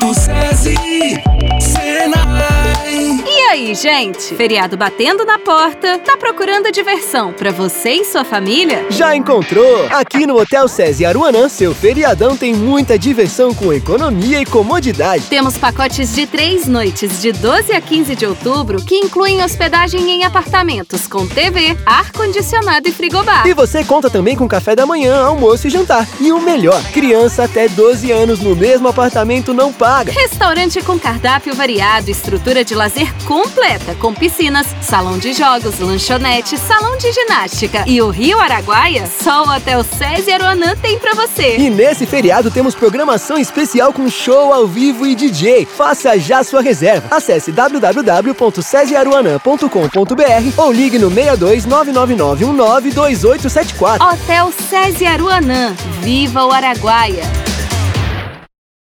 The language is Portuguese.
do SESI, gente? Feriado batendo na porta? Tá procurando diversão pra você e sua família? Já encontrou? Aqui no Hotel SESI Aruanã, seu feriadão tem muita diversão com economia e comodidade. Temos pacotes de três noites de 12 a 15 de outubro que incluem hospedagem em apartamentos com TV, ar-condicionado e frigobar. E você conta também com café da manhã, almoço e jantar. E o melhor, criança até 12 anos no mesmo apartamento não paga. Restaurante com cardápio variado, estrutura de lazer completa, com piscinas, salão de jogos, lanchonete, salão de ginástica. E o Rio Araguaia, só o Hotel SESI Aruanã tem pra você. E nesse feriado temos programação especial com show ao vivo e DJ. Faça já sua reserva. Acesse www.cesiaruanã.com.br ou ligue no 62 999 192874. Hotel SESI Aruanã. Viva o Araguaia!